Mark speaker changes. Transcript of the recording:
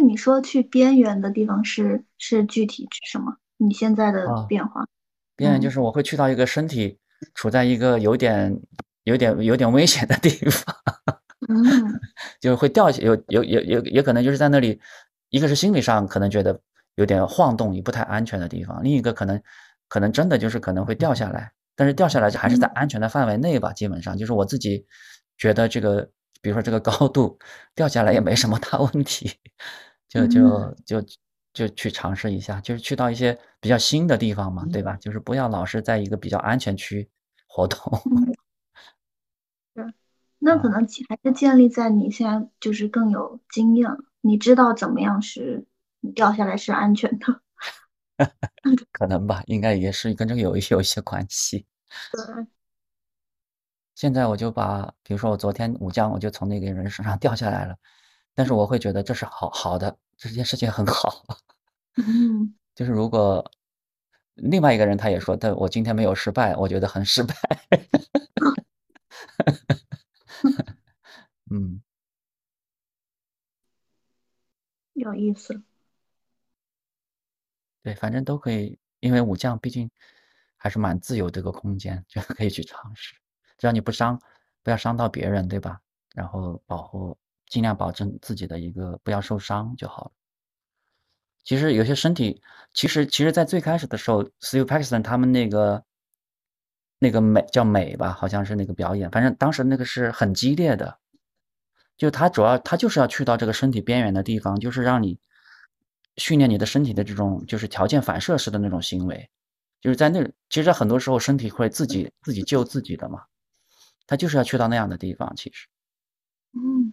Speaker 1: 你说去边缘的地方是是具体指什么？你现在的
Speaker 2: 啊，
Speaker 1: 变化？
Speaker 2: 边缘就是我会去到一个身体处在一个有点、有点、有点危险的地方，
Speaker 1: 嗯
Speaker 2: 就是会掉下，有有有有也可能就是在那里，一个是心理上可能觉得有点晃动，也不太安全的地方，另一个可能可能真的就是可能会掉下来，但是掉下来就还是在
Speaker 1: 嗯
Speaker 2: 安全的范围内吧，基本上就是我自己觉得这个，比如说这个高度掉下来也没什么大问题，就
Speaker 1: 嗯
Speaker 2: 就就就去尝试一下，就是去到一些比较新的地方嘛，对吧？就是不要老是在一个比较安全区活动。
Speaker 1: 那可
Speaker 2: 啊，
Speaker 1: 能还是建立在你现在就是更有经验了，你知道怎么样是你掉下来是安全的。
Speaker 2: 可能吧，应该也是跟这个有一有一些关系。
Speaker 1: 对，
Speaker 2: 现在我就把比如说我昨天武将我就从那个人身上掉下来了，但是我会觉得这是好好的，这件事情很 好。
Speaker 1: 嗯
Speaker 2: 就是如果另外一个人他也说但我今天没有失败，我觉得很失败。嗯，
Speaker 1: 有意思。
Speaker 2: 对，反正都可以，因为武将毕竟还是蛮自由的一个空间，就可以去尝试，只要你不伤，不要伤到别人，对吧？然后保护，尽量保证自己的一个不要受伤就好了。其实有些身体，其实其实在最开始的时候，Steve Paxton 他们那个那个美叫美吧，好像是那个表演，反正当时那个是很激烈的，就他主要他就是要去到这个身体边缘的地方，就是让你训练你的身体的这种就是条件反射式的那种行为，就是在那其实很多时候身体会自己自己救自己的嘛，他就是要去到那样的地方，其实，
Speaker 1: 嗯，